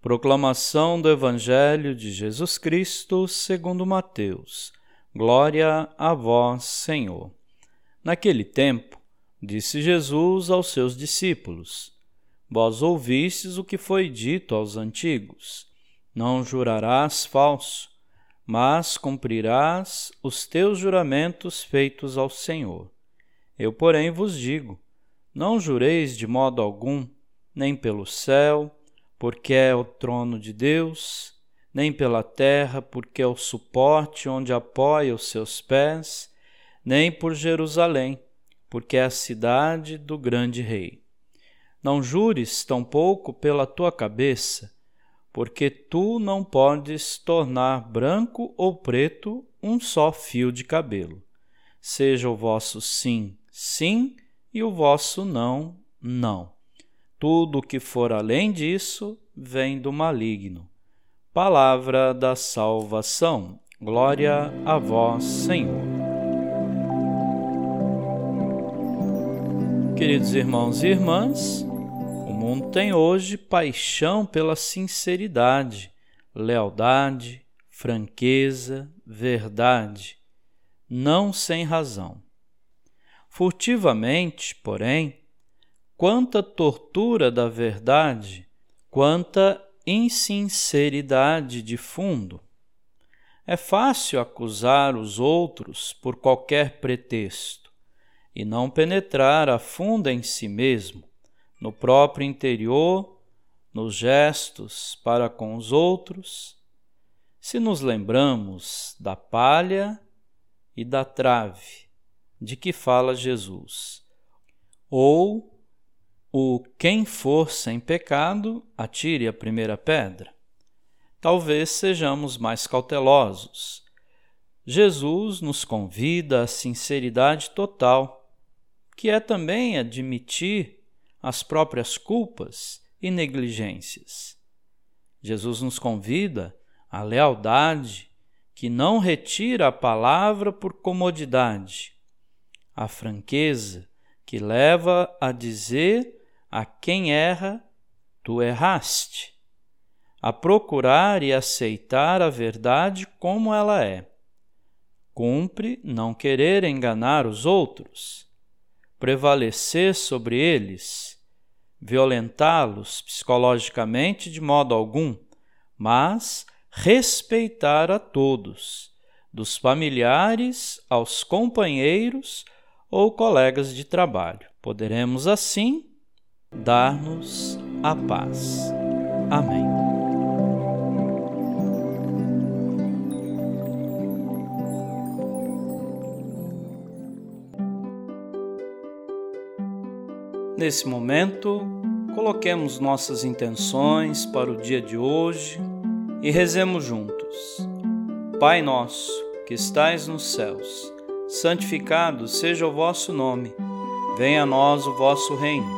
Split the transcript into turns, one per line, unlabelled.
Proclamação do Evangelho de Jesus Cristo segundo Mateus. Glória a vós, Senhor. Naquele tempo, disse Jesus aos seus discípulos: Vós ouvistes o que foi dito aos antigos: Não jurarás falso, mas cumprirás os teus juramentos feitos ao Senhor. Eu, porém, vos digo: Não jureis de modo algum, nem pelo céu, porque é o trono de Deus, nem pela terra, porque é o suporte onde apoia os seus pés, nem por Jerusalém, porque é a cidade do grande rei. Não jures tampouco pela tua cabeça, porque tu não podes tornar branco ou preto um só fio de cabelo. Seja o vosso sim, sim, e o vosso não, não. Tudo que for além disso vem do maligno. Palavra da salvação. Glória a vós, Senhor. Queridos irmãos e irmãs, o mundo tem hoje paixão pela sinceridade, lealdade, franqueza, verdade, não sem razão. Furtivamente, porém, quanta tortura da verdade, quanta insinceridade de fundo. É fácil acusar os outros por qualquer pretexto e não penetrar a fundo em si mesmo, no próprio interior, nos gestos para com os outros. Se nos lembramos da palha e da trave de que fala Jesus, ou o quem for sem pecado, atire a primeira pedra. Talvez sejamos mais cautelosos. Jesus nos convida à sinceridade total, que é também admitir as próprias culpas e negligências. Jesus nos convida à lealdade, que não retira a palavra por comodidade, à franqueza, que leva a dizer a quem erra, tu erraste, a procurar e aceitar a verdade como ela é. Cumpre não querer enganar os outros, prevalecer sobre eles, violentá-los psicologicamente de modo algum, mas respeitar a todos, dos familiares aos companheiros ou colegas de trabalho. Poderemos assim dar-nos a paz. Amém. Nesse momento, coloquemos nossas intenções para o dia de hoje e rezemos juntos. Pai nosso, que estais nos céus, santificado seja o vosso nome. Venha a nós o vosso reino